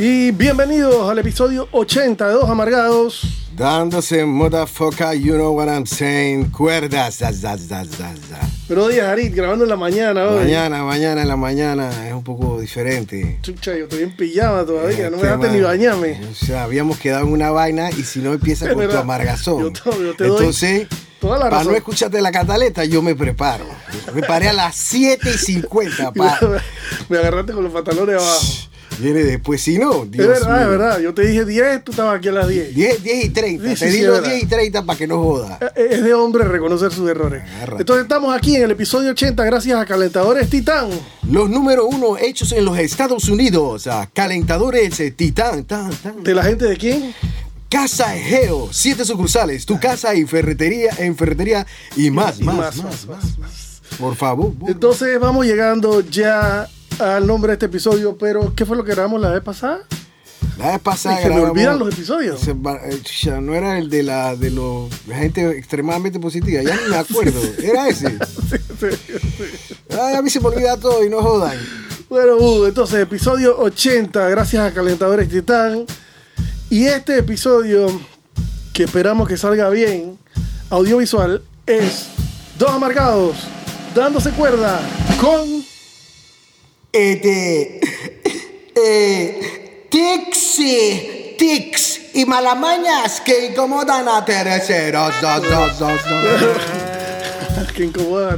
Y bienvenidos al episodio 80 de Dos Amargados. Dándose motherfucker, you know what I'm saying. Cuerdas. da, da, da. Buenos días, Arit, grabando en la mañana hoy. Mañana, mañana en la mañana es un poco diferente. Chucha, yo estoy en pijama todavía, no me dejaste ni bañarme. O sea, habíamos quedado en una vaina y si no empieza con tu amargazón. Yo yo te doy Entonces, toda la para no escucharte la cataleta, yo me preparo. Me paré a las 7 y 50, pa. me agarraste con los pantalones abajo. Viene después, si no, es Dios verdad, mío. es verdad. Yo te dije 10, tú estabas aquí a las 10. 10, 10 y 30. Sí, Te sí, di es los verdad. 10 y 30 para que no joda. Eh, Es de hombre reconocer sus errores. Agárrate. Entonces estamos aquí en el episodio 80 gracias a Calentadores Titán. Los número uno hechos en los Estados Unidos. ah, calentadores eh, Titán. Tan, tan. ¿De la gente de quién? Casa Egeo. Siete sucursales. Tu casa y ferretería en ferretería y más, Y más, más, más, más, más, más, Por favor. Entonces vamos llegando ya al nombre de este episodio, pero ¿qué fue lo que grabamos la vez pasada? La vez pasada se me olvidan los episodios. se va- eh, ya no era el de la de los gente extremadamente positiva. Ya ni me acuerdo. Era ese. Ay, a mí se me olvida todo y no jodan. Bueno, uh, entonces episodio 80, gracias a Calentadores Titán. Y este episodio, que esperamos que salga bien, audiovisual, es Dos Amargados, dándose cuerda con... Tics, eh, tics y malamañas que incomodan a terceros. Que incomoda.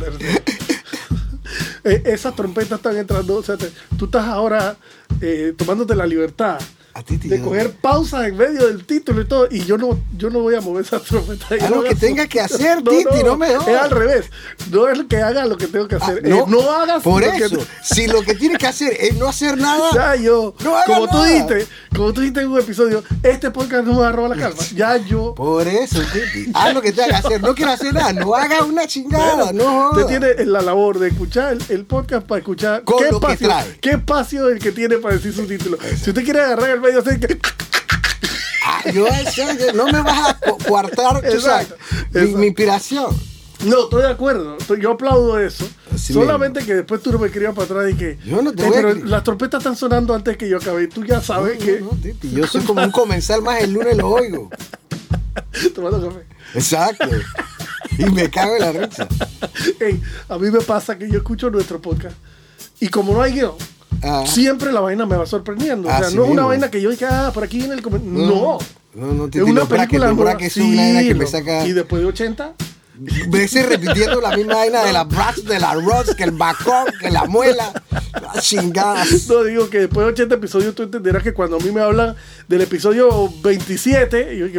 Eh, Esas trompetas están entrando, o sea, te- tú estás ahora eh, tomándote la libertad A ti te de coger pausas en medio del título y todo, y yo no, yo no voy a mover esas trompetas. Haz Yo lo no que hagas- tengas que hacer, Titi, no me jodas. Es al revés, no es que haga lo que tengo que Ah, hacer, no, no hagas Por que- eso, si lo que tienes que hacer es no hacer nada, ya yo, No como tú nada. dijiste, como tú dijiste en un episodio, este podcast no me va a robar la calma. Ya yo por eso, Titi, haz lo que tengas que hacer. No quieras hacer nada, no hagas una chingada, no Usted tiene la labor de escuchar el, el podcast para escuchar Con qué espacio, qué espacio es el que tiene para decir su título. Si usted quiere agarrar el que Ah, yo, eso, no me vas a coartar mi, inspiración. No, estoy de acuerdo. Yo aplaudo eso. Así Solamente que después tú no me escribas para atrás y que. Yo no te "Eh, voy pero las trompetas están sonando antes que yo acabe. Tú ya sabes que. No, no, Titi, yo soy como un comensal más el lunes lo oigo. Tomando café. Exacto. Y me cago en la risa. Ey, a mí me pasa que yo escucho nuestro podcast. Y como no hay guion, Ah. siempre la vaina me va sorprendiendo. O sea, no es una vaina que yo diga, ah, por aquí viene el comentario. No. No, no, Es una película una que me saca. Y después de 80, Veces repitiendo la misma vaina de la brass, de la rods, que el bacón, que la muela. Las chingadas. no digo que después de 80 episodios tú entenderás que cuando a mí me hablan del episodio 27, yo dije,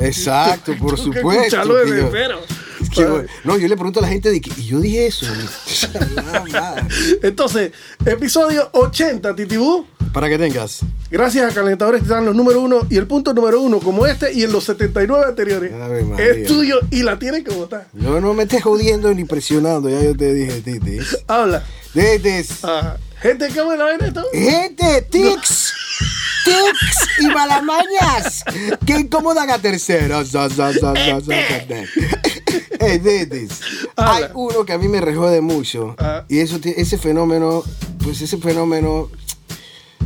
Exacto, por supuesto. escucharlo desde tío. cero. Es que, no, yo le pregunto a la gente de que, y yo dije eso. Entonces, episodio 80, Titibú. Para que tengas. Gracias a Calentadores Titán, los número uno y el punto número uno, como este y en los 79 anteriores. Es tuyo y la tienes que votar. No, no me estés jodiendo ni presionando, ya yo te dije, Titi. Habla. Desde Ah, gente, ¿cómo la ven esto? Gente, tics, tics y malamañas que incomodan a terceros. Dedis, Hay uno que a mí me rejode mucho Ah. y eso, ese fenómeno, pues ese fenómeno,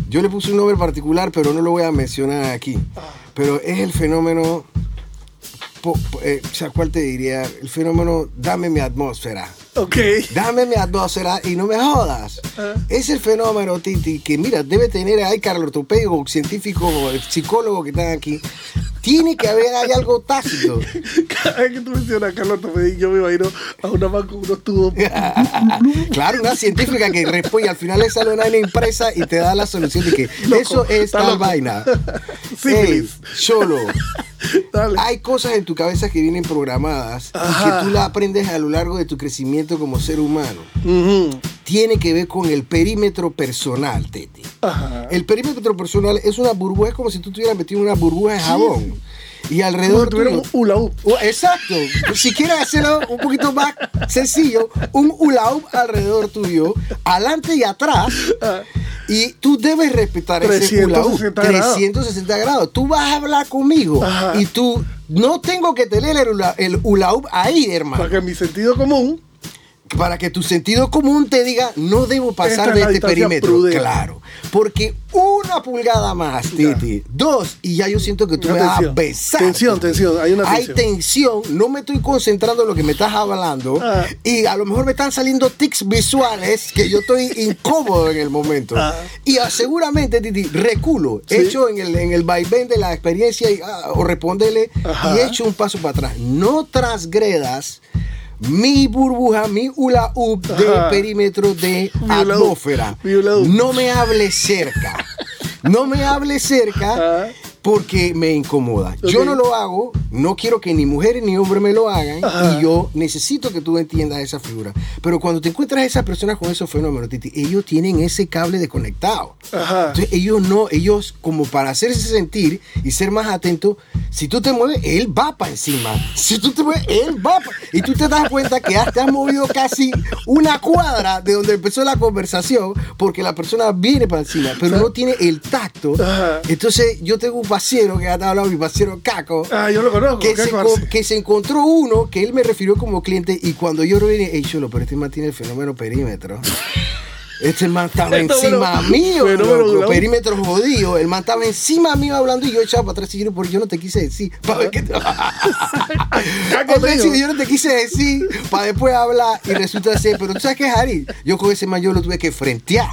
yo le puse un nombre particular, pero no lo voy a mencionar aquí. Pero es el fenómeno, po- po- eh, o sea, ¿cuál te diría? El fenómeno, dame mi atmósfera. Ok. Dame mi atmósfera y no me jodas. Ah. Es el fenómeno, Titi, que mira, debe tener, hay cardiortopédico, científico, psicólogo que están aquí. Tiene que haber hay algo tácito. Cada vez que tú mencionas a Carlos Tomedín, yo me imagino a una man con unos tubos. claro, una científica que responde, al final le sale una vaina impresa y te da la solución de que Loco, eso es tal loco. vaina. Ey, Cholo, Dale. hay cosas en tu cabeza que vienen programadas y Ajá. que tú las aprendes a lo largo de tu crecimiento como ser humano. Ujú. tiene que ver con el perímetro personal, Titi. Ajá. El perímetro personal es una burbuja, es como si tú estuvieras metido en una burbuja de jabón. Y alrededor tuviera un hula. Oh, Exacto. Si quieres hacerlo un poquito más sencillo, un hula alrededor tuyo, adelante y atrás. Ah. Y tú debes respetar ese hula hoop. 360 grados. 360 grados. Tú vas a hablar conmigo Ajá. y tú no tengo que tener el hula, el hula hoop ahí, hermano. Para que mi sentido común. Para que tu sentido común te diga, no debo pasar de este perímetro. prudente. Claro. Porque una pulgada más, Ya. Titi. Dos, y ya yo siento que tú Una me vas a tensión. besar. Tensión, tensión, hay una Hay tensión. tensión. No me estoy concentrando en lo que me estás hablando. Ah. Y a lo mejor me están saliendo tics visuales que yo estoy incómodo en el momento. Ah. Y seguramente, Titi, reculo. Sí. Hecho en el, en el vaivén de la experiencia y, ah, o respondele Ajá. y echo un paso para atrás. No transgredas mi burbuja, mi hula hoop Ajá. perímetro de atmósfera. No me hables cerca. No me hables cerca Ajá. Porque me incomoda. Yo Ok. no lo hago, no quiero que ni mujeres ni hombres me lo hagan Ajá. y yo necesito que tú entiendas esa figura. Pero cuando te encuentras a esas personas con esos fenómenos, Titi, ellos tienen ese cable desconectado. Ajá. Entonces ellos no, ellos como para hacerse sentir y ser más atentos, si tú te mueves, él va para encima. Si tú te mueves, él va pa- Y tú te das cuenta que ya te has movido casi una cuadra de donde empezó la conversación porque la persona viene para encima, pero no tiene el tacto. Ajá. Entonces yo tengo un pasero que ha hablado, mi pasero Caco. Ah, yo lo conozco. Que ¿qué se, que se encontró uno que él me refirió como cliente y cuando yo lo vine, hey, Cholo, pero este man tiene el fenómeno perímetro. Este man estaba Esto, encima mío, fenómeno loco, Gulau. perímetro jodido. El man estaba encima mío hablando y yo echaba para atrás y yo, porque yo no te quise decir. Para ver qué te- Entonces, yo no te quise decir para después hablar y resulta ser, pero tú sabes qué, Harry, yo con ese man yo lo tuve que frentear.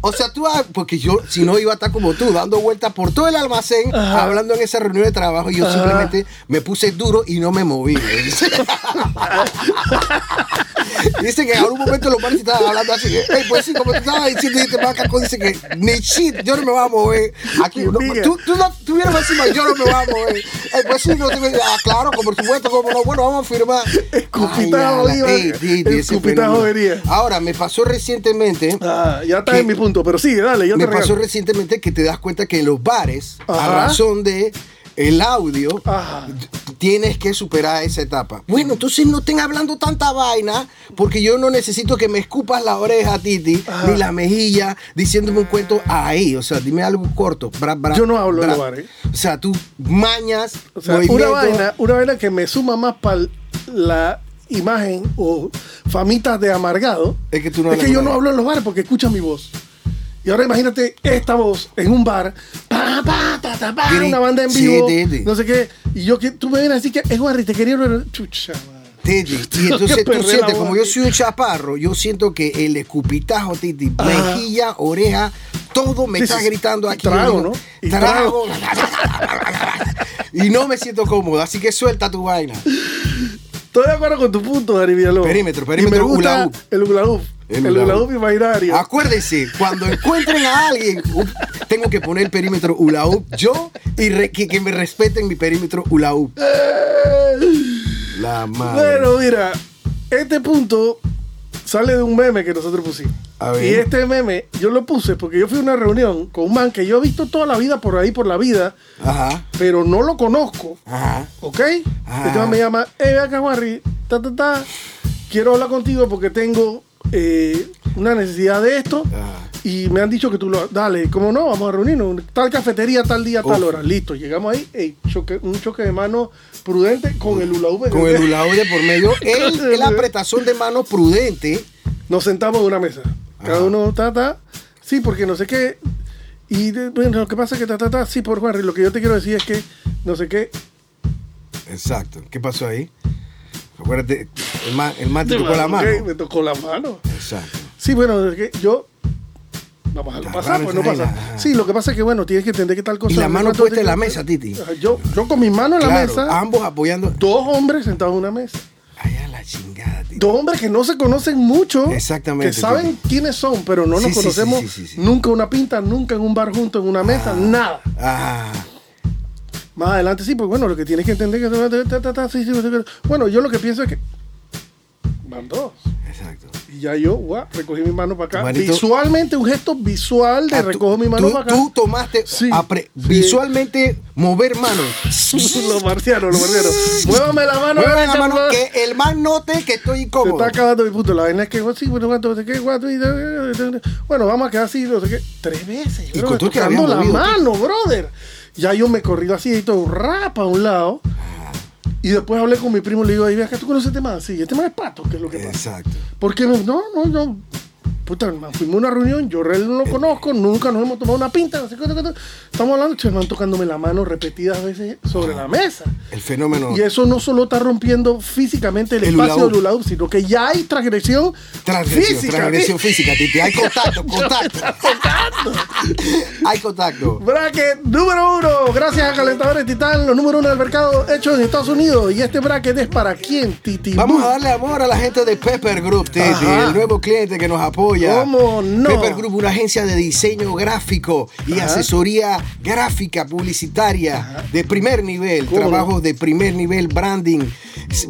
O sea, tú, ah, porque yo, si no, iba a estar como tú, dando vueltas por todo el almacén, Ajá. hablando en esa reunión de trabajo, y yo Ajá. simplemente me puse duro y no me moví. dice que en algún momento los manes estaban hablando así, que, "Ey, pues sí, como tú estabas diciendo, y este man Caco dice que ni shit, yo no me voy a mover. Aquí, no, tú, tú no tuvieras encima, yo no me voy a mover. Ey, pues sí, no te ah, claro, por supuesto, como no, bueno, vamos a firmar. Fenómeno. venía. Ahora, me pasó recientemente. Ah, ya está en mi punto, pero sigue, dale, yo me te pasó regalo. recientemente que te das cuenta que en los bares, a Ajá. razón de el audio, Ajá. tienes que superar esa etapa. Bueno, entonces no estén hablando tanta vaina, porque yo no necesito que me escupas la oreja, Titi, Ajá. ni la mejilla, diciéndome un cuento ahí. O sea, dime algo corto. bra, bra, Yo no hablo bra. los bares. O sea, tú mañas, O sea, una vaina, una vaina que me suma más para la imagen o famitas de amargado Es que tú no es que yo no hablo en los bares porque escuchan mi voz. Y ahora imagínate esta voz en un bar, pa, pa, ta, ta, pa, Gri- una banda en vivo, sí, sí. no sé qué. Y yo que tú me vienes a decir que es Juan, te quería ver. Chucha. Titi, y entonces tú sientes, como yo soy un chaparro, yo siento que el escupitajo, Titi, Ajá. mejilla, oreja, todo me está gritando y aquí. trago, ¿no? Y trago. y no me siento cómodo, así que suelta tu vaina. Estoy de acuerdo con tu punto, Dari Villalobos. Perímetro, Y perímetro, me gusta hula hoop. El hoop. El El hoop imaginario. Acuérdense, cuando encuentren a alguien, uh, tengo que poner el perímetro hoop yo y re- que, que me respeten mi perímetro hula hoop. La madre. Bueno, mira, este punto sale de un meme que nosotros pusimos. A ver. Y este meme yo lo puse porque yo fui a una reunión con un man que yo he visto toda la vida por ahí, por la vida, Ajá, pero no lo conozco. ajá. ¿Ok? Este man me llama, hey, ve acá, ta, ta, ta. Quiero hablar contigo porque tengo eh, una necesidad de esto. Ah. Y me han dicho que tú lo. Dale, ¿cómo no? Vamos a reunirnos. Tal cafetería, tal día, tal Uf. hora. Listo, llegamos ahí. ey, choque- un choque de mano prudente con el hoop. Con el hoop de por medio, el, el apretazón de mano prudente. Nos sentamos en una mesa. Cada Ajá. uno, ta, ta. Sí, porque no sé qué. Y de- bueno, lo que pasa es que ta, ta, ta. Sí, por Juan, lo que yo te quiero decir es que no sé qué. Exacto. ¿Qué pasó ahí? Acuérdate, el man, el man te tocó la mano. Me tocó la mano. Exacto. Sí, bueno, yo. Vamos a dejarlo pasar, pues no pasa. vaina. Sí, lo que pasa es que, bueno, tienes que entender que tal cosa. Y la no mano es puesta en la que- mesa, Titi. Yo, yo con mis manos en la mesa, ambos apoyando. dos hombres sentados en una mesa. Ay, a la chingada, Titi. Dos hombres que no se conocen mucho. Exactamente, Que saben quiénes son, pero no Sí, nos conocemos sí, sí, nunca una pinta, nunca en un bar juntos, en una mesa, nada. Ah, Más adelante sí, pues bueno, lo que tienes que entender que... sí, sí. Bueno, yo lo que pienso es que... van dos. Exacto. Y ya yo, guau, recogí mi mano para acá. Manito- Visualmente, un gesto visual de Ah, tú- recojo mi mano tú, para acá. tú tomaste Sí, sí. visualmente mover manos. los marcianos, los marcianos. Muévame la mano. Mueve la mano que el man note que estoy Se incómodo. está acabando mi punto. La vaina es que, sí, bueno, cuánto, qué, cuánto, bueno, vamos a quedar así, no sé qué. Tres veces. Y bro, con todo que la movido, mano, brother. Ya yo me corrí así y todo, rapa a un lado. Y después hablé con mi primo y le digo, ahí ves que tú conoces este man. Sí, este man es pato, ¿qué es lo que pasa? Exacto. Porque no, no, no. Puta, hermano, fuimos a una reunión, yo él no lo conozco, nunca nos hemos tomado una pinta, no sé qué. Estamos hablando, che, hermano, tocándome la mano repetidas veces sobre la mesa. El fenómeno. Y eso no solo está rompiendo físicamente el, El espacio del hoop, sino que ya hay transgresión, Transgresión, física. transgresión física, Titi. Hay contacto, contacto. Hay contacto. Bracket número uno, gracias a Calentadores Titán, los número uno del mercado hechos en Estados Unidos. Y este bracket es para quién, Titi. Vamos a darle amor a la gente de Pepper Group, Titi, Ajá. el nuevo cliente que nos apoya. ¿Cómo no? Pepper Group, una agencia de diseño gráfico y Ajá. asesoría gráfica publicitaria de primer nivel, trabajos de primer nivel, branding,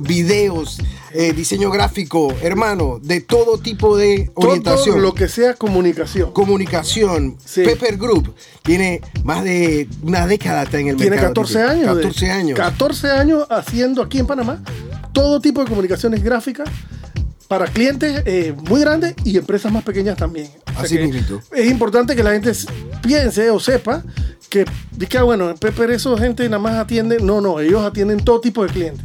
videos, eh, diseño gráfico, hermano, de todo tipo de Todo orientación. lo que sea comunicación. Comunicación. Sí. Pepper Group tiene más de una década está en el Tiene mercado. 14 Titi. años. de- 14 años. 14 años haciendo aquí en Panamá todo tipo de comunicaciones gráficas para clientes eh, muy grandes y empresas más pequeñas también. O sea Así mismito. Es importante que la gente piense o sepa que, que, bueno, en Pepper eso gente nada más atiende. No, no, ellos atienden todo tipo de clientes.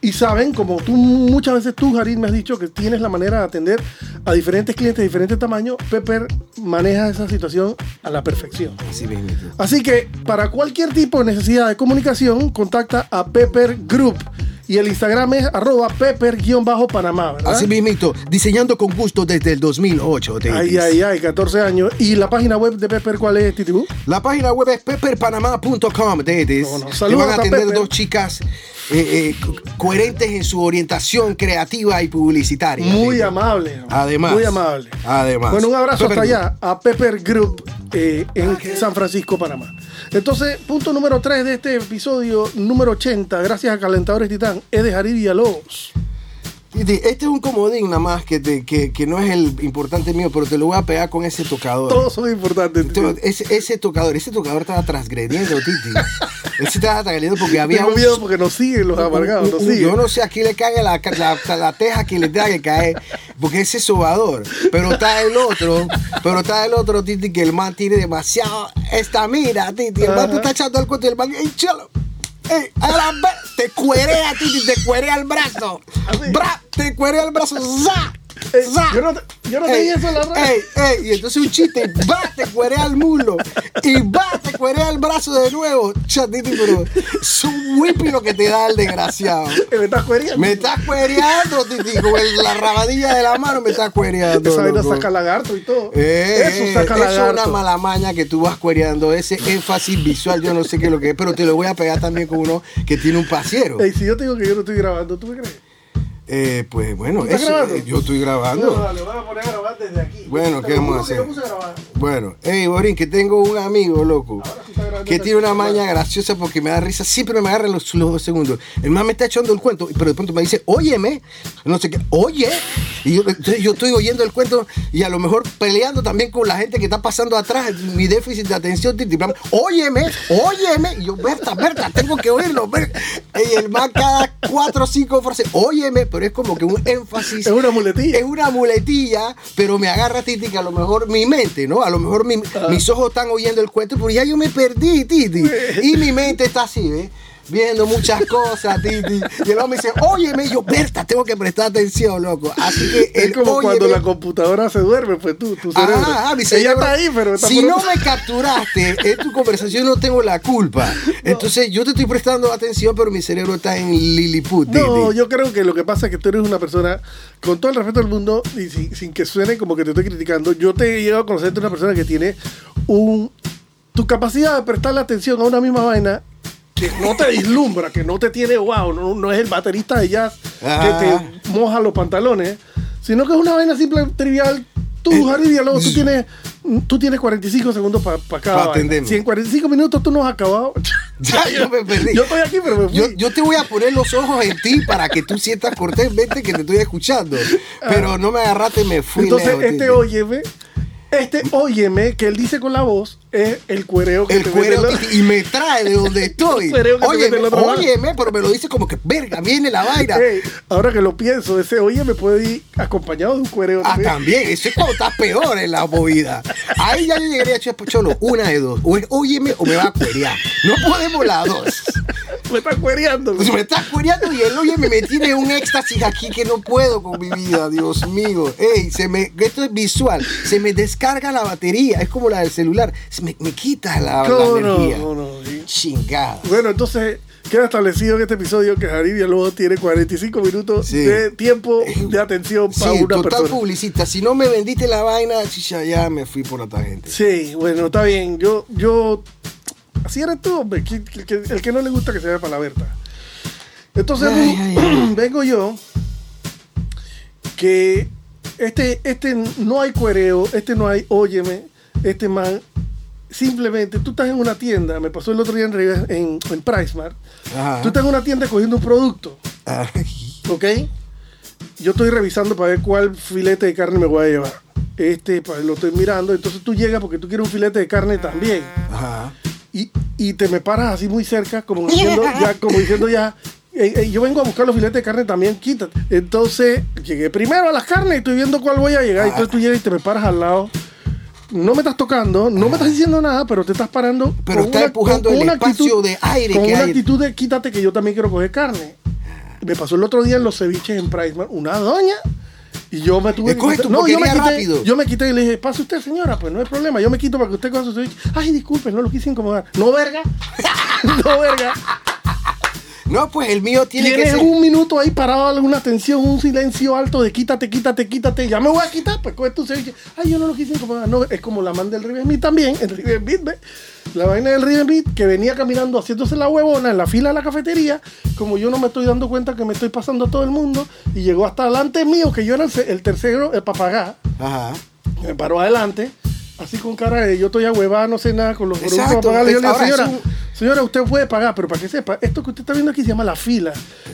Y saben, como tú muchas veces tú, Jarid, me has dicho que tienes la manera de atender a diferentes clientes de diferentes tamaños, Pepper maneja esa situación a la perfección. Así. Así que para cualquier tipo de necesidad de comunicación, contacta a Pepper Group. Y el Instagram es arroba pepper-panamá. Así mismito, diseñando con gusto desde el 2008. Davis. Ay, ay, ay, 14 años. ¿Y la página web de Pepper cuál es, Titibú? La página web es pepperpanamá.com, Davis. No, no, Te van a atender Pepper. dos chicas eh, eh, co- coherentes en su orientación creativa y publicitaria. Muy amable. Además. Muy amable. Además. Bueno, un abrazo Pepper hasta allá a Pepper Group eh, en San Francisco, Panamá. Entonces, punto número 3 de este episodio, número 80, gracias a Calentadores Titán, es de Jarid Villalobos. Este es un comodín nada más que, te- que, que no es el importante mío, pero te lo voy a pegar con ese tocador. Todos son importantes. Entonces, ese, ese tocador, ese tocador estaba transgrediendo, Titi. Ese estaba transgrediendo porque había Tengo un, miedo porque nos siguen los amargados, nos siguen. Yo no sé a quién le cae la, la, la teja que le tenga que caer, porque ese es sobador. Pero está el otro, pero está el otro, Titi, que el man tiene demasiado esta mira, Titi. El man te está echando el cuento y el man, ¡ey, chalo! ¡Ey, a la ve- te cuerea, te cuerea el brazo. ¡Bra! Te cuerea el brazo. ¡Za! Ey, yo no, te- yo no Ey, eso en la red. ey, ey, y entonces un chiste, va, te cuerea el mulo, y va, te cuerea el brazo de nuevo. Chatiti, pero es un whippy lo que te da el desgraciado. Eh, Me estás cueriendo. Me estás cuereando, Titi, con la rabadilla de la mano me estás cuereando. Esa vaina saca lagarto y todo. Eh, eso saca eso es una mala maña que tú vas cuereando, ese énfasis visual, yo no sé qué es lo que es, pero te lo voy a pegar también con uno que tiene un pasiero. Ey, si yo te digo que yo no estoy grabando, ¿tú me crees? Eh, pues bueno, eh, yo estoy No, grabando. dale, voy a poner a grabar desde aquí. Bueno, ¿qué vamos a hacer? Bueno, hey Borín, que tengo un amigo, loco, que tiene una maña graciosa porque me da risa, siempre me agarra los, los dos segundos. El man me está echando el cuento, pero de pronto me dice, óyeme, no sé qué, oye, y yo, estoy oyendo el cuento y a lo mejor peleando también con la gente que está pasando atrás, mi déficit de atención, óyeme, óyeme, y yo, Berta, Berta, tengo que oírlo, Berta. y el man cada cuatro o cinco frases, óyeme, pero es como que un énfasis Es una muletilla. es una muletilla, pero me agarra Titi que a lo mejor mi mente, ¿no? A lo mejor mi- mis ojos están oyendo el cuento, pero ya yo me perdí, Titi. Y mi mente está así, ¿ves? Viendo muchas cosas, Titi. Y el hombre dice, óyeme, y yo, Berta, tengo que prestar atención, loco. Así que Es como cuando la computadora se duerme, pues tú, tu cerebro. Mi Ella cerebro. está ahí, pero está si por no me capturaste en tu conversación, no tengo la culpa. Entonces, yo te estoy prestando atención, pero mi cerebro está en Lilliput. No, Titi. yo creo que lo que pasa es que tú eres una persona, con todo el respeto del mundo, y sin, sin que suene como que te estoy criticando, yo te he llegado a conocerte una persona que tiene un. Tu capacidad de prestarle atención a una misma vaina que no te vislumbra, que no te tiene wow, no, no es el baterista de jazz Ah. que te moja los pantalones, sino que es una vaina simple, trivial. Tú, Jarid Villalobos, tú tienes tú tienes 45 segundos para cada Pa' atenderme. Si en 45 minutos tú no has acabado. Ya, yo me perdí. Yo estoy aquí, pero me fui. Yo, yo te voy a poner los ojos en ti para que tú sientas cortésmente que te estoy escuchando. Pero no me agarraste me fui. Ah. Entonces, lejos, este óyeme, este óyeme que él dice con la voz es el cuereo que El te en la- y me trae de donde estoy. Cuereo Óyeme, óyeme, pero me lo dice como que verga, viene la vaina. Ahora que lo pienso, ese óyeme puede ir acompañado de un cuereo Ah, también. también, eso es cuando estás peor en la movida. Ahí ya yo llegaría a Cholo, una de dos. O es óyeme o me va a cuerear. No podemos las dos. Me está cuereando. Pues me estás cuereando y el óyeme me tiene un éxtasis aquí que no puedo con mi vida, Dios mío. Ey, se me, esto es visual. Se me descarga la batería, es como la del celular. Se me, me quita la, la No, energía. no, no, sí. Chingada. Bueno, entonces queda establecido en este episodio que Jaribia luego tiene 45 minutos Sí. de tiempo de atención para Sí, una total persona. publicista. Si no me vendiste la vaina, chicha, ya me fui por otra gente. Sí, bueno, está bien. Yo, yo, así eres tú, hombre. el que no le gusta que se vea para la Berta. Entonces Ay, ay, ay. vengo yo que este, este no hay cuereo, este no hay óyeme, este man. Simplemente tú estás en una tienda, me pasó el otro día en, en, en PriceMart. Ajá. Tú estás en una tienda cogiendo un producto, Ay, ¿ok? Yo estoy revisando para ver cuál filete de carne me voy a llevar. Este, pues, lo estoy mirando. Entonces tú llegas porque tú quieres un filete de carne también. Ajá. Y, y te me paras así muy cerca, como diciendo ya, como diciendo ya, "Ey, ey, yo vengo a buscar los filetes de carne también, quítate. Entonces, llegué primero a las carnes y estoy viendo cuál voy a llegar. Entonces tú llegas y te me paras al lado. No me estás tocando, no me estás diciendo nada, pero te estás parando. Pero con está una- empujando con el una espacio de aire Con que una actitud de quítate que yo también quiero coger carne. Me pasó el otro día en los ceviches en Priceman, una doña. Y yo me tuve Escoge tu yo me quité, rápido. yo me quité y le dije, pase usted, señora, pues no hay problema, yo me quito para que usted coja su ceviche. Ay, disculpe, no lo quise incomodar. No, verga. no, verga. No, pues el mío tiene que Tienes ser. un minuto ahí parado, alguna tensión, un silencio alto de quítate, quítate, quítate. Ya me voy a quitar, pues coge tu ceviche. Ay, yo no lo quise incomodar. No, es como la man del River Meat también, el River Meat, ¿ves? La vaina del River Meat que venía caminando haciéndose la huevona en la fila de la cafetería. Como yo no me estoy dando cuenta que me estoy pasando a todo el mundo. Y llegó hasta delante mío, que yo era el, tercero, el papagá. Ajá. Me paró adelante, así con cara de yo estoy ahuevada, no sé nada con los para pagar. Yo le digo, ahora señora, señora, usted puede pagar, pero para que sepa, esto que usted está viendo aquí se llama la fila.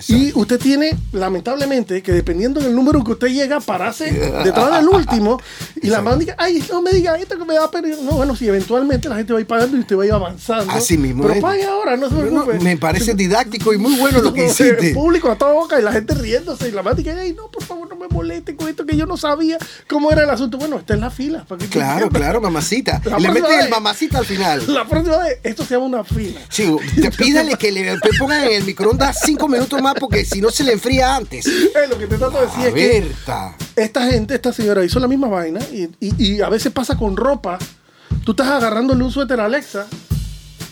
Y usted tiene, lamentablemente, que dependiendo del número que usted llega, pararse detrás del último. Y la man diga, ay, no me diga esto que me da pena. No, bueno, si eventualmente la gente va a ir pagando y usted va a ir avanzando. Así mismo Pero es. pague ahora, no se preocupe. me parece didáctico y muy bueno lo que El hiciste. público a toda boca y la gente riéndose y la man dice, ay, no, por favor, no me moleste con esto que yo no sabía cómo era el asunto. Bueno, esta es la fila. Para Claro, claro, mamacita. La Le meten el mamacita al final. La próxima vez, esto se llama una fila. Sí, te pídale que le te pongan en el microondas cinco minutos más porque si no se le enfría antes. Eh, lo que te trato de decir es que esta gente, esta señora hizo la misma vaina y, y- y a veces pasa con ropa. Tú estás agarrándole un suéter a Alexa,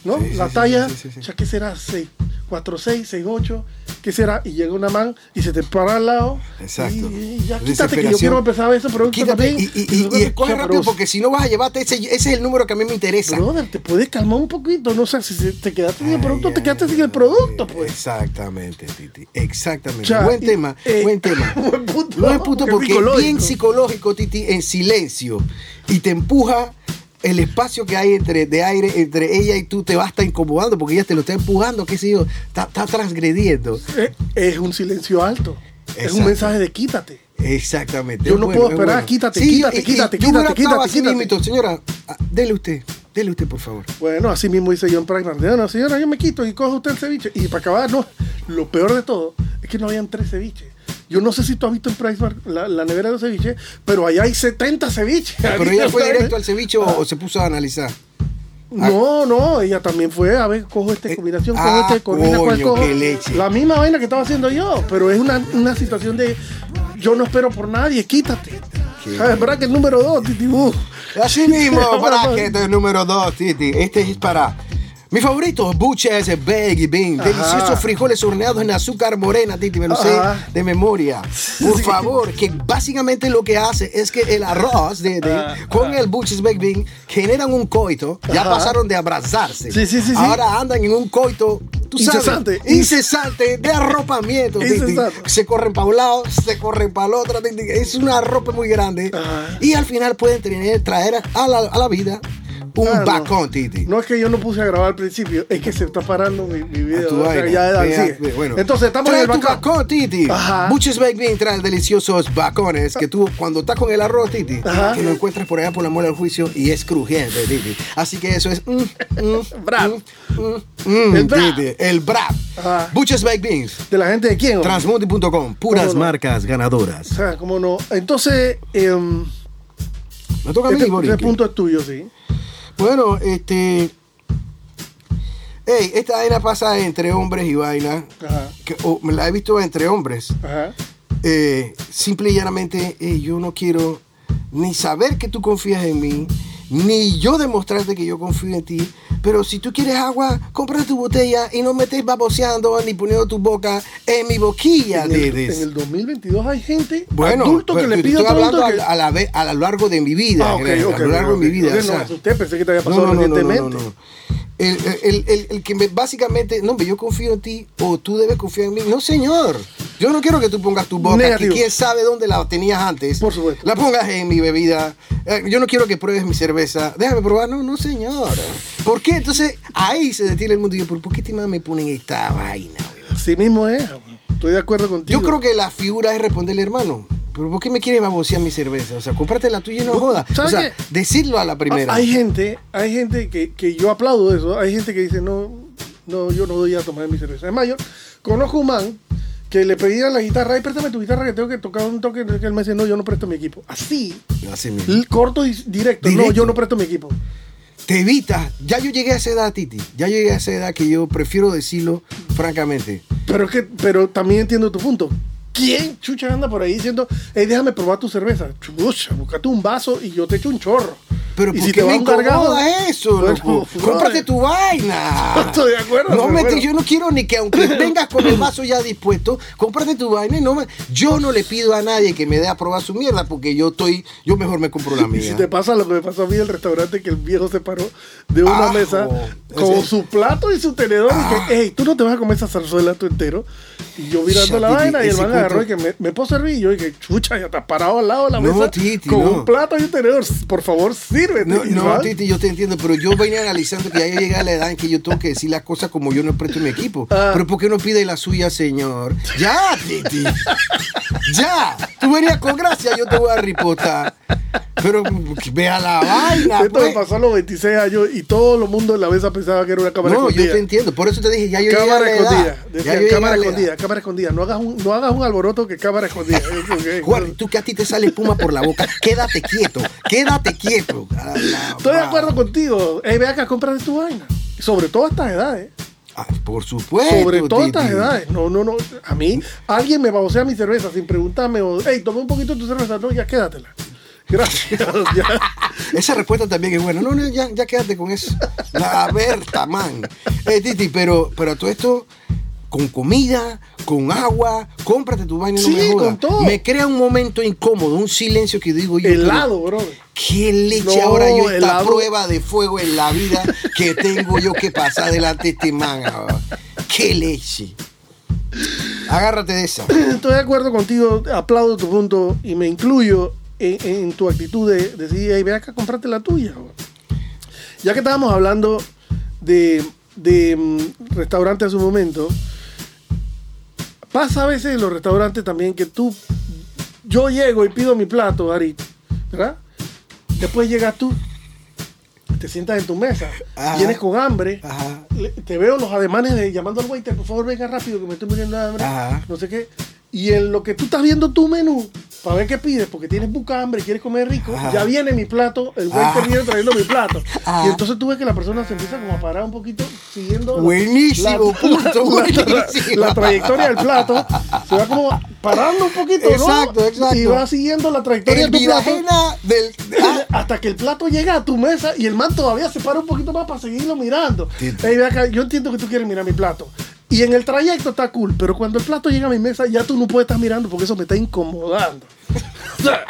¿no? Sí, la sí, talla, sí. ya que será 6, 4, 6, 6, 8, ¿qué será? Y llega una man y se te para al lado. Exacto. Y, y ya quítate que yo quiero empezar a ver ese producto Quítate también. y, y, y- y escoge rápido porque si no vas a llevarte ese, ese es el número que a mí me interesa. Brother, te puedes calmar un poquito, no sé, si se- te quedaste sin el Ay, producto, te ay, quedaste sin el ay, producto, pues. Exactamente, Titi. Exactamente. Buen y- tema, eh, buen tema. buen punto, Buen punto porque es bien psicológico, Titi, en silencio. Y te empuja el espacio que hay entre de aire entre ella y tú te va a estar incomodando porque ella te lo está empujando, qué sé yo, está, está transgrediendo. Eh, Es un silencio alto. Es un mensaje de quítate. Exactamente. Yo no bueno, puedo es esperar, bueno. quítate, quítate, quítate, quítate, quítate, quítate. mismito. Señora, ah, dele usted, dele usted, por favor. Bueno, así mismo hice yo en. No, señora, yo me quito y cojo usted el ceviche. Y para acabar, no. Lo peor de todo es que no habían tres ceviches. Yo no sé si tú has visto en Price Market la, la nevera de los ceviches, pero allá hay 70 ceviches. Pero ella fue directo al ceviche o, o se puso a analizar. No, no, ella también fue, a ver, cojo esta combinación, ah, cojo este, combina cuál coño, cojo. leche. La misma vaina que estaba haciendo yo, pero es una, una situación de yo no espero por nadie, quítate. ¿Sabes? ¿Verdad que el número dos, Titibú? Así mismo, Ahora, bracket número 2, Titi. Este es para mi favorito, Buches Baggy Bean. Ajá. Deliciosos frijoles horneados en azúcar morena, Titi. Me lo sé de memoria. Por favor, que básicamente lo que hace es que el arroz de, de- con el Buches Baggy Bean generan un coito. Ya pasaron de abrazarse. Sí, sí, sí. Ahora andan en un coito tú sabes, Incesante. incesante de arropamiento. Titi. Incesante. Se corren para un lado, se corren para el otro. Titi. Es una ropa muy grande. Y al final pueden tener, traer a la, a la vida un Ah, no. bacón, Titi. No es que yo no puse a grabar al principio, es que se está parando mi, mi video. tu o sea, vaina. ya, ve, bueno. Entonces estamos en Trae el tu bacán. bacón, Titi. Ajá. Buches Baked Bean trae deliciosos bacones que tú cuando estás con el arroz, Titi, Ajá. que lo encuentras por allá por la muela del juicio y es crujiente, Titi. Así que eso es mm, mm, Brap. mm, mm, mm, El brap. Titi, el brap. Buches Baked Beans. ¿De la gente de quién? Transmundi.com, puras marcas ganadoras. O sea, cómo no. Entonces, em, Me toca a mí, este, este punto es tuyo, sí. Bueno, este. Ey, esta vaina pasa entre hombres y vaina. Ajá. Que, me la he visto entre hombres. Ajá. Eh, simple y llanamente, eh, yo no quiero ni saber que tú confías en mí, ni yo demostrarte que yo confío en ti. Pero si tú quieres agua, compra tu botella y no me estés baboseando ni poniendo tu boca en mi boquilla, En el, en el 2022 hay gente Bueno, adulto que le pide a estoy hablando adulto a, que... a la a lo largo de mi vida. Ah, ok, Greg, ok, a lo largo ok, de mi vida. o sea, no, usted pensé que te había pasado no, no, recientemente. El, el- el- el que me, básicamente, no, yo confío en ti o tú debes confiar en mí. No, señor. Yo no quiero que tú pongas tu boca, Negativo. que quién sabe dónde la tenías antes. Por supuesto. La pongas en mi bebida. Eh, yo no quiero que pruebes mi cerveza. Déjame probar. No, no, señor. ¿Por qué? Entonces, ahí se detiene el mundo. Y yo, ¿por qué te me ponen esta vaina? Así mismo es. Estoy de acuerdo contigo. Yo creo que la figura es responderle, hermano. ¿Pero por qué me quieres babosear mi cerveza? O sea, cómprate la tuya y no jodas. O ¿sabes sea, decirlo a la primera. Hay gente, hay gente que, que yo aplaudo eso. Hay gente que dice, no, no, yo no doy a tomar mi cerveza. Es mayor. Conozco un man que le pedía la guitarra, ay, préstame tu guitarra que tengo que tocar un toque. Que él me dice, no, yo no presto mi equipo. Así, Así mismo. corto y directo. No, yo no presto mi equipo. te evitas. Ya yo llegué a esa edad, Titi. Ya llegué a esa edad que yo prefiero decirlo francamente. Pero es que, pero también entiendo tu punto. ¿Quién chucha anda por ahí diciendo, hey, déjame probar tu cerveza? Chucha, búscate un vaso y yo te echo un chorro. Pero Y ¿por si qué te me incomoda eso, Bueno, loco? Cómprate tu vaina. Estoy de acuerdo, No me- bueno. yo no quiero ni que aunque vengas con el vaso ya dispuesto, cómprate tu vaina y no me, yo no le pido a nadie que me dé a probar su mierda porque yo estoy, yo mejor me compro la Y mía. si te pasa lo que me pasó a mí en el restaurante, que el viejo se paró de una Ajo. mesa con Ese- su plato y su tenedor Ah. y que, hey, tú no te vas a comer esa zarzuela tú entero. Y yo mirando la vaina y el man agarró y que me, me puedo servir y yo y que chucha, ya estás parado al lado de la No, mesa Titi, con no. un plato y un tenedor. Por favor, sírvete. No, Y no, Titi, yo te entiendo, pero yo venía analizando que ya yo llegué a la edad en que yo tengo que decir las cosas como yo no presto mi equipo. Ah. Pero ¿por qué no pide la suya, señor? Ya, Titi. Ya. Tú venías con gracia, yo te voy a ripotar. Pero vea la vaina. Esto me pues. pasó a los 26 años y todo el mundo en la mesa pensaba que era una cámara No, yo escondida. te entiendo. Por eso te dije, ya yo llegué a Cámara la escondida. edad. Ya yo cámara a la edad. escondida, cámara escondida. No hagas un, no hagas un alboroto que cámara escondida. Juan, tú que a ti te sale espuma por la boca, quédate quieto, quédate quieto. Estoy de acuerdo contigo. Hey, ve acá, cómprate tu vaina. Sobre todo a estas edades. Ah, por supuesto. Sobre todo a estas edades. No, no, no. A mí, alguien me babosea mi cerveza sin preguntarme. O, hey, toma un poquito de tu cerveza. No, ya quédatela. Gracias. ya. Esa respuesta también es buena. No, no, ya, ya quédate con eso. La Berta, man. Eh, Titi, pero, pero todo esto con comida, con agua, cómprate tu baño y no Sí, me jodas. con todo. Me crea un momento incómodo, un silencio que digo yo. Helado, bro. ¿Qué leche No, ahora yo esta helado. prueba de fuego en la vida que tengo yo que pasar delante de este man? ahora? ¿Qué leche? Agárrate de esa. Estoy de acuerdo contigo. Aplaudo tu punto y me incluyo en, en tu actitud de decir, hey, ve acá, comprate la tuya. bro". Ya que estábamos hablando de, de mm, restaurantes hace un momento, pasa a veces en los restaurantes también que tú, yo llego y pido mi plato, Ari, ¿verdad? Después llegas tú, te sientas en tu mesa, Ajá. vienes con hambre, Ajá. te veo los ademanes de llamando al waiter, por favor venga rápido que me estoy muriendo de hambre, Ajá. no sé qué. Y en lo que tú estás viendo tu menú, para ver qué pides, porque tienes buca hambre, quieres comer rico, ya viene mi plato, el waiter Ajá. viene trayendo mi plato. Ajá. Y entonces tú ves que la persona se empieza como a parar un poquito siguiendo la- Buenísimo, punto, la, la- buenísimo. la trayectoria del plato, se va como parando un poquito, ¿no? Exacto, exacto. Y va siguiendo la trayectoria El de tu plato. del. ah, Hasta que el plato llega a tu mesa y el man todavía se para un poquito más para seguirlo mirando. Ey, acá, yo entiendo que tú quieres mirar mi plato. Y en el trayecto está cool, pero cuando el plato llega a mi mesa ya tú no puedes estar mirando porque eso me está incomodando. O sea,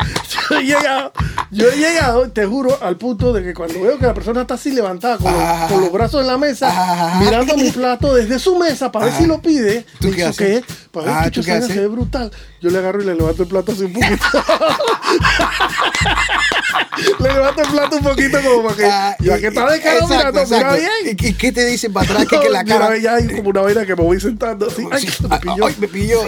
yo he llegado, yo he llegado, te juro, al punto de que cuando veo que la persona está así levantada con, los, con los brazos en la mesa, Ah. mirando mi plato desde su mesa para ver si lo pide, ¿Tú qué haces? Para ver Ah, ¿tú qué haces? brutal. Yo le agarro y le levanto el plato así un poquito. le levanto el plato un poquito como para que. Ah, ya que está de cara exacto, mirando, mira bien. ¿Y, qué te dicen para atrás? Que, que la Mira, cara. ya hay como una vaina que me voy sentando así. Ay, Sí, me pilló. Ay, me pilló.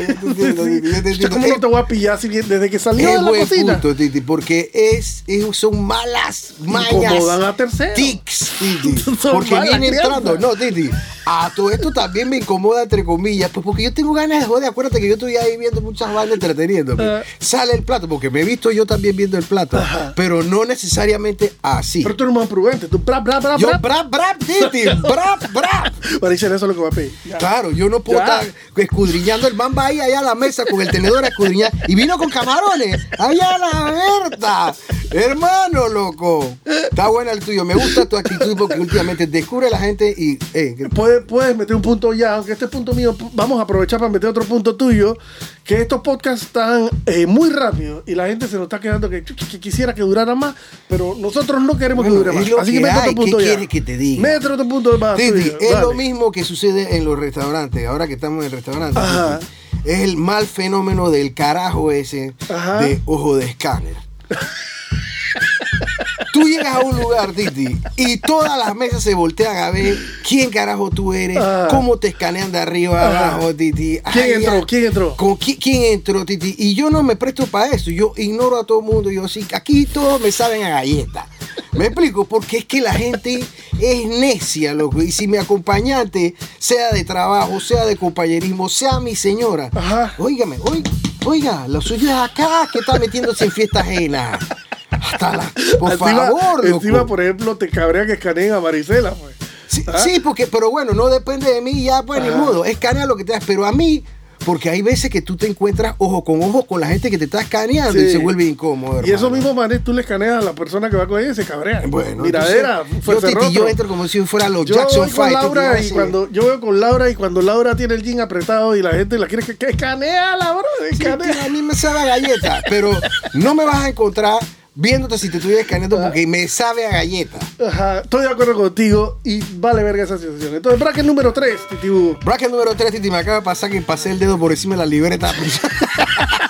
¿Cómo Eh, no te voy a pillar si bien desde que salió de la cocina? punto, Titi, porque es, es- son malas mañas. Incomodan a terceros. Tics, Titi. Son Porque viene entrando. No, Titi. A todo esto también me incomoda, entre comillas, pues porque yo tengo ganas de joder. Acuérdate que yo estoy ahí viendo muchas bandas entreteniéndome. Ah. Sale el plato, porque me he visto yo también viendo el plato, pero no necesariamente así. Pero tú eres más prudente. Tú, bra, bra, bra, Yo, bra. brap, brap, Titi, brap, brap. Eso es lo que va a pedir. Ya. Claro, yo no puedo Ya. estar escudriñando. El man va ahí allá a la mesa con el tenedor a escudriñar. Y vino con camarones. Allá a la verdad. Hermano, loco. Está buena el tuyo. Me gusta tu actitud porque últimamente descubre a la gente y. eh, Puedes, puedes meter un punto ya, aunque este es punto mío, vamos a aprovechar para meter otro punto tuyo, que estos podcasts están eh, muy rápidos y la gente se nos está quedando que, quisiera que durara más, pero nosotros no queremos Bueno, que dure más. Así que, que hay. otro punto ¿Qué ya. quieres que te diga? Mete otro punto más Titi, tuyo, es lo mismo que sucede en los restaurantes. Ahora que estamos en el restaurante. Ajá. Titi, es el mal fenómeno del carajo ese Ajá. de ojo de escáner. Tú llegas a un lugar, Titi, y todas las mesas se voltean a ver quién carajo tú eres, Ajá. cómo te escanean de arriba a abajo, Titi. ¿Quién Ay, entró? ¿Quién entró? con qui- ¿Quién entró, Titi? Y yo no me presto para eso. Yo ignoro a todo el mundo. Yo sí, aquí todos me saben a galleta. ¿Me explico? Porque es que la gente es necia, loco. Y si mi acompañante, sea de trabajo, sea de compañerismo, sea mi señora, Ajá. óigame, oiga, oiga, lo suyo es acá que está metiéndose en fiesta ajena. Hasta la, por encima, favor, loco. encima, por ejemplo, te cabrea que escaneen a Marisela, pues. Sí, ¿Ah? sí, porque, pero bueno, no depende de mí, ya pues ni Ajá. modo, escanea lo que te das, pero a mí, porque hay veces que tú te encuentras ojo con ojo con la gente que te está escaneando y se vuelve incómodo. Y eso hermano. mismo, manes, tú le escaneas a la persona que va con ella y se cabrea. Bueno, Miradera, entonces, yo, Titi, yo entro como si fuera los Yo Jackson voy con. Laura y cuando yo veo con Laura y cuando Laura tiene el jean apretado y la gente la quiere que, que Sí, tío, escanea. a mí me sabe galleta, pero no me vas a encontrar viéndote si te estoy escaneando Ah. porque me sabe a galleta. Ajá, estoy de acuerdo contigo y vale verga esa situación. Entonces, bracket número 3, Titibu. Bracket número 3, Titi, me acaba de pasar que pasé el dedo por encima de la libreta.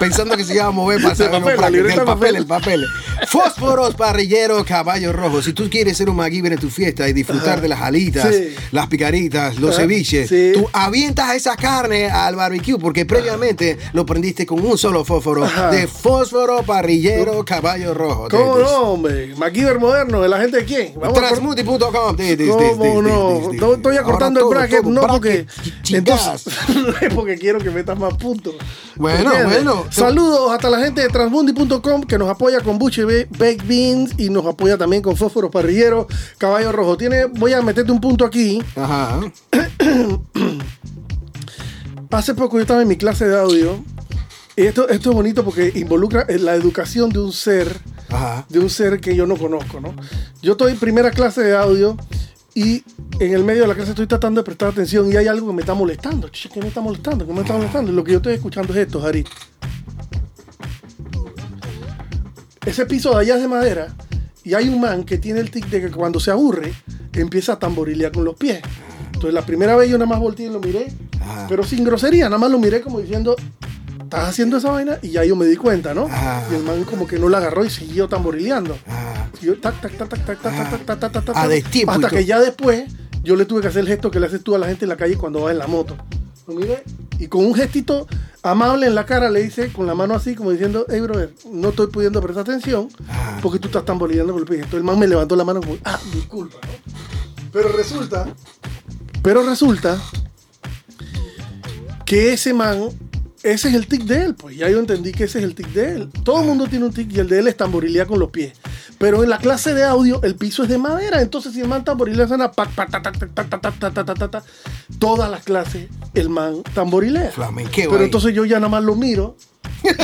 Pensando que se iba a mover para saber papel, libreta el papel, el papel. Fósforos, parrillero, caballo rojo. Si tú quieres ser un MacGyver en tu fiesta y disfrutar Ajá. de las alitas, Sí. las picaritas, los Ajá. ceviches, Sí. tú avientas esa carne al barbecue porque previamente lo prendiste con un solo fósforo de fósforo, parrillero, caballo rojo. ¿Cómo no, hombre? MacGyver moderno, ¿de la gente de quién? Transmuti.com. ¿Cómo no? Estoy acortando el bracket, no porque. Entonces, es porque quiero que metas más puntos. Bueno, bueno. Saludos hasta la gente de Transmundi.com que nos apoya con Buche Baked Beans y nos apoya también con Fósforos Parrilleros, Caballo Rojo. Tiene, voy a meterte un punto aquí. Ajá. Hace poco yo estaba en mi clase de audio. Y esto, esto es bonito porque involucra eh, la educación de un ser, Ajá. de un ser que yo no conozco, ¿no? Yo estoy en primera clase de audio y en el medio de la clase estoy tratando de prestar atención y hay algo que me está molestando. ¿Qué me está molestando? ¿Qué me está molestando? Y lo que yo estoy escuchando es esto, Harit. Ese piso de allá es de madera y hay un man que tiene el tic de que cuando se aburre empieza a tamborilear con los pies. Entonces la primera vez yo nada más volteé y lo miré, Ajá. pero sin grosería, nada más lo miré como diciendo, estás haciendo esa vaina y ya yo me di cuenta, ¿no? Ajá. Y el man como que no la agarró y siguió tamborileando. Ajá. Y yo, tac, tac, tac, tac, tac, tac, tac, tac, tac, tac, tac, A tac, destiempo y Hasta que ya después yo le tuve que hacer el gesto que le haces tú a la gente en la calle cuando va en la moto. Lo y con un gestito amable en la cara le hice con la mano así como diciendo, hey brother, no estoy pudiendo prestar atención Ajá. porque tú estás tamborileando con el pie. Entonces el man me levantó la mano como, ah, disculpa, ¿no? Pero resulta, pero resulta que ese man, ese es el tic de él, pues ya yo entendí que ese es el tic de él. Todo el mundo tiene un tic y el de él es tamborilea con los pies. Pero en la clase de audio el piso es de madera, entonces si el man tamborilea suena tac, tac, tac, tac, tac, tac, tac, tac, tac, tac, todas las clases el man tamborilea. Flamenqueo Pero ahí. entonces yo ya nada más lo miro,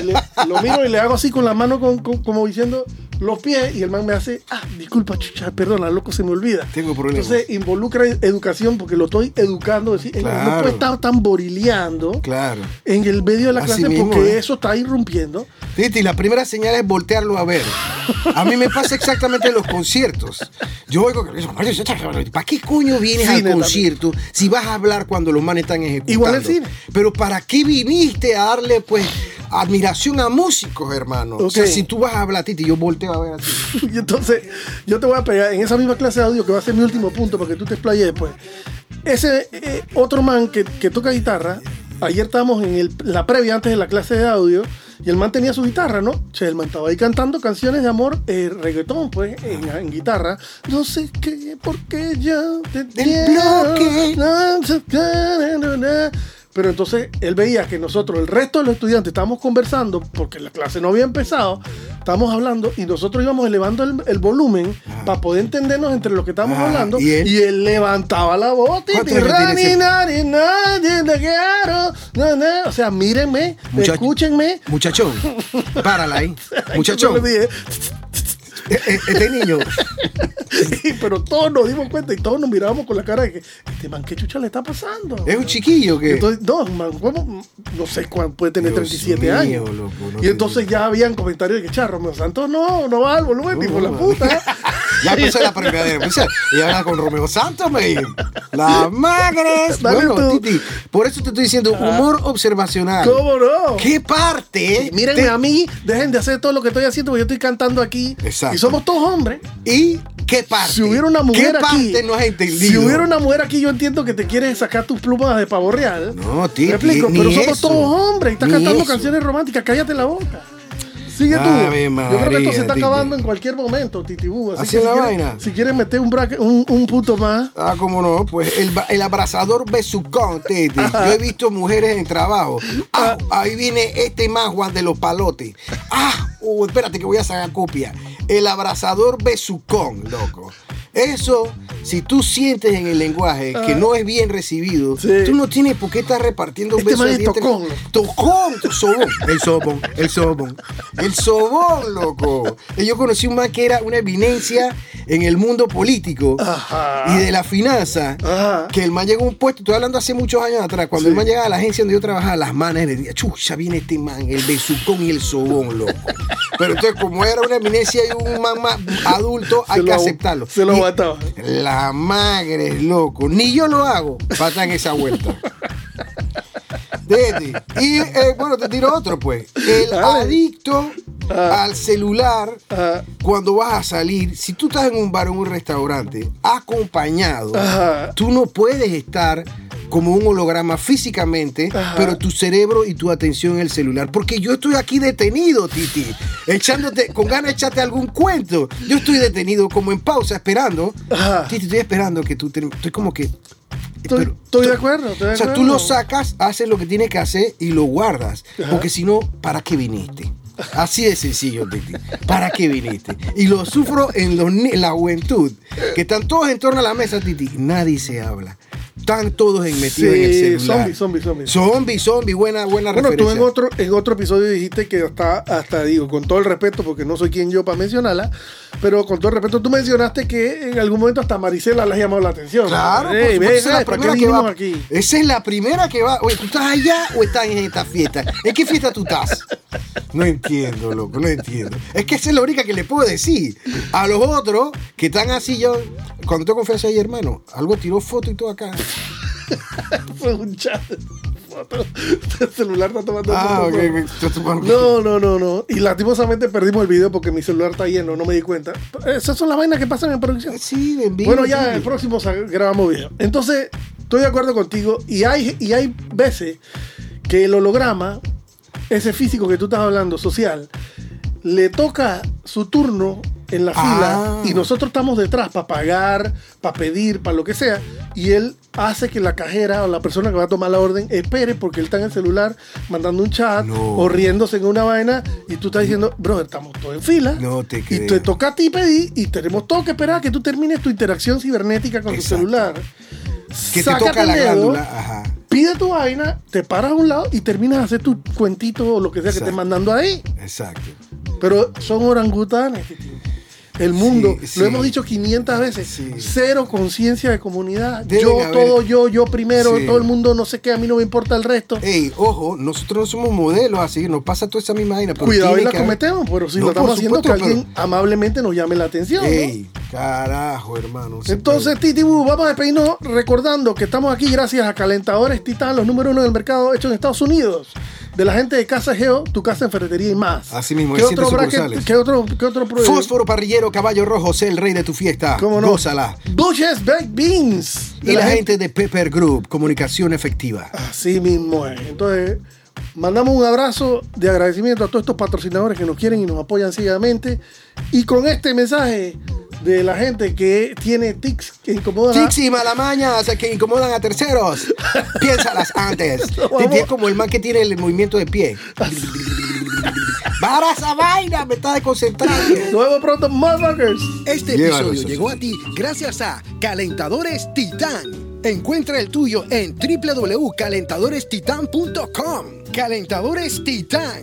le- lo miro y le hago así con la mano con- con- como diciendo, los pies y el man me hace, ah, disculpa, chucha, perdona, loco, se me olvida. Tengo problemas. Entonces involucra educación porque lo estoy educando, decir, eh, no Claro. puede estar tamborileando Claro. en el medio de la Así clase mismo, porque ¿eh? eso está irrumpiendo. Titi, la primera señal es voltearlo a ver. A mí me pasa exactamente en los conciertos. Yo oigo que ¿para qué coño vienes Cine al también. concierto si vas a hablar cuando los manes están ejecutando? Igual el cine. Pero ¿para qué viniste a darle pues admiración a músicos, hermano? O sea, si tú vas a hablar, Titi, yo volteo a ver así. Y entonces, yo te voy a pegar en esa misma clase de audio que va a ser mi último punto para que tú te explayes después. Ese eh, otro man que, que toca guitarra, ayer estábamos en el- la previa antes de la clase de audio y el man tenía su guitarra, ¿no? Che, el man estaba ahí cantando canciones de amor, eh, reggaetón, pues, en, en guitarra. No sé qué, por qué yo te bloque. Pero entonces él veía que nosotros, el resto de los estudiantes, estábamos conversando porque la clase no había empezado, estábamos hablando y nosotros íbamos elevando el, el volumen para poder entendernos entre lo que estábamos Ah, hablando. ¿y Y él? él, levantaba la voz. O sea, mírenme, escúchenme. Muchachón, párala ahí. Muchachón, este niño, pero todos nos dimos cuenta y todos nos mirábamos con la cara de que, este man, ¿qué chucha le está pasando? es un chiquillo que... Entonces, no, man, ¿cómo? no sé cuánto puede tener Dios 37 mío, años. loco, no y te entonces ya habían comentarios de que Charro, Romeo Santos no, no va al volumen, tipo la puta. Ya empezó la. Pues, y habla con Romeo Santos, me La magres. Dale Bueno, tú. Titi, por eso te estoy diciendo humor observacional. ¿Cómo no? ¿Qué parte? Mírenme te- a mí, dejen de hacer todo lo que estoy haciendo porque yo estoy cantando aquí. Exacto. Y somos todos hombres. ¿Y qué parte? Si hubiera una mujer ¿Qué aquí. parte no has entendido? Si hubiera una mujer aquí, yo entiendo que te quieres sacar tus plumas de pavo real. No, Titi, ¿Me explico? Pero somos eso. todos hombres y estás cantando eso. canciones románticas. Cállate la boca. Sigue tú. Ave yo creo que esto se está Titi. acabando en cualquier momento, Titibú. Así, ¿Así que es si la quieres- vaina? Si quieres meter un, braque- un, un punto más. Ah, cómo no, pues el, el abrazador besucón, Titi. Yo he visto mujeres en trabajo. Ah, ahí viene este más Juan de los palotes. Ah, oh, espérate que voy a sacar copia. El abrazador besucón, loco. Eso, si tú sientes en el lenguaje que no es bien recibido, Ah. Sí. tú no tienes por qué estar repartiendo Este besos man de es dientes. tocón. Tocón, sobón. El sobón, el sobón. El sobón, loco. Y Yo conocí un man que era una eminencia en el mundo político Ajá. y de la finanza. Ajá. Que el man llegó a un puesto, estoy hablando hace muchos años atrás, cuando Sí. el man llegaba a la agencia donde yo trabajaba, las manos le decía, chucha, viene este man, el besucón y el sobón, loco. Pero entonces, como era una eminencia y un man más adulto, hay Se que lo aceptarlo. se lo Y- La magre, loco. Ni yo lo hago en esa vuelta. Titi. Y eh, bueno, te tiro otro, pues. El Dale. adicto Ah. al celular Ah. cuando vas a salir. Si tú estás en un bar o en un restaurante acompañado, Ajá. tú no puedes estar como un holograma físicamente, Ajá. pero tu cerebro y tu atención en el celular. Porque yo estoy aquí detenido, Titi, echándote, con ganas de echarte algún cuento. Yo estoy detenido como en pausa, esperando. Titi, estoy esperando que tú termines. Estoy como que. Estoy, pero- estoy de acuerdo. Estoy de o sea, tú lo sacas, haces lo que tienes que hacer y lo guardas. Ajá. Porque si no, ¿para qué viniste? Así de sencillo, Titi. ¿Para qué viniste? Y lo sufro en, los en la juventud, que están todos en torno a la mesa, Titi. Nadie se habla. Están todos en- metidos en el Sí, celular. zombie, zombie, zombie. Zombie, zombie, buena, buena Bueno, tú referencia. en otro, en otro episodio dijiste que hasta, hasta digo, con todo el respeto, porque no soy quien yo para mencionarla, pero con todo el respeto, tú mencionaste que en algún momento hasta Maricela le ha llamado la atención. Claro, por Ey, supuesto, ven, esa es la ey, ¿para qué primera que va. aquí? Esa es la primera que va. Oye, ¿tú estás allá o estás en esta fiesta? ¿En qué fiesta tú estás? No entiendo, loco, no entiendo. Es que esa es la única que le puedo decir. A los otros que están así, yo, cuando tengo confianza ahí, hermano, algo tiró foto y todo acá. Fue un chat. El celular está tomando Ah, fotos. ok, ok. Tú- tú- No, no, no, no. Y lastimosamente perdimos el video porque mi celular está lleno, no me di cuenta. Esas son las vainas que pasan en producción. Sí, en vivo, Bueno, ya sí. el próximo grabamos video. Entonces, estoy de acuerdo contigo. Y hay, y hay veces que el holograma, ese físico que tú estás hablando, social, le toca su turno en la Ah. fila y nosotros estamos detrás para pagar, para pedir, para lo que sea. Y él hace que la cajera o la persona que va a tomar la orden espere porque él está en el celular mandando un chat No. o riéndose en una vaina y tú estás diciendo, bro, estamos todos en fila. No te Y creo. te toca a ti pedir y tenemos todo que esperar a que tú termines tu interacción cibernética con Exacto. tu celular. Que te toca la dedo. Ajá. Pide tu vaina, te paras a un lado y terminas de hacer tu cuentito o lo que sea que Exacto. estés mandando ahí. Exacto. Pero son orangutanes. titi. El mundo. Sí, sí. Lo hemos dicho 500 veces. Sí. Cero conciencia de comunidad. Deben yo, haber- todo yo, yo primero, todo el mundo no sé qué, a mí no me importa el resto. Ey, ojo, nosotros no somos modelos así, nos pasa toda esa misma vaina. Cuidado y la que cometemos, pero si No, lo estamos haciendo, que alguien amablemente nos llame la atención. ¿no? Carajo, hermano. Entonces, Titibu, vamos a despedirnos recordando que estamos aquí gracias a Calentadores Titán, los número uno del mercado hechos en Estados Unidos. De la gente de Casa Geo, tu casa en ferretería y más. Así mismo, ¿Qué otro bracket? ¿Qué otro, qué otro Fósforo parrillero, caballo rojo, sé el rey de tu fiesta. ¿Cómo no? Gózala. Duchess Baked Beans. Y la gente de Pepper Group, comunicación efectiva. Así mismo es. Entonces, mandamos un abrazo de agradecimiento a todos estos patrocinadores que nos quieren y nos apoyan ciegamente. Y con este mensaje de la gente que tiene tics que incomodan. a- Tics y malamañas que incomodan a terceros. Piénsalas antes. Vamos. Es como el man que tiene el movimiento de pie. Para esa vaina, me está desconcentrando. Vemos pronto, motherfuckers. Este episodio llegó a ti gracias a Calentadores Titán. Encuentra el tuyo en www.calentadorestitan.com. Calentadores Titán.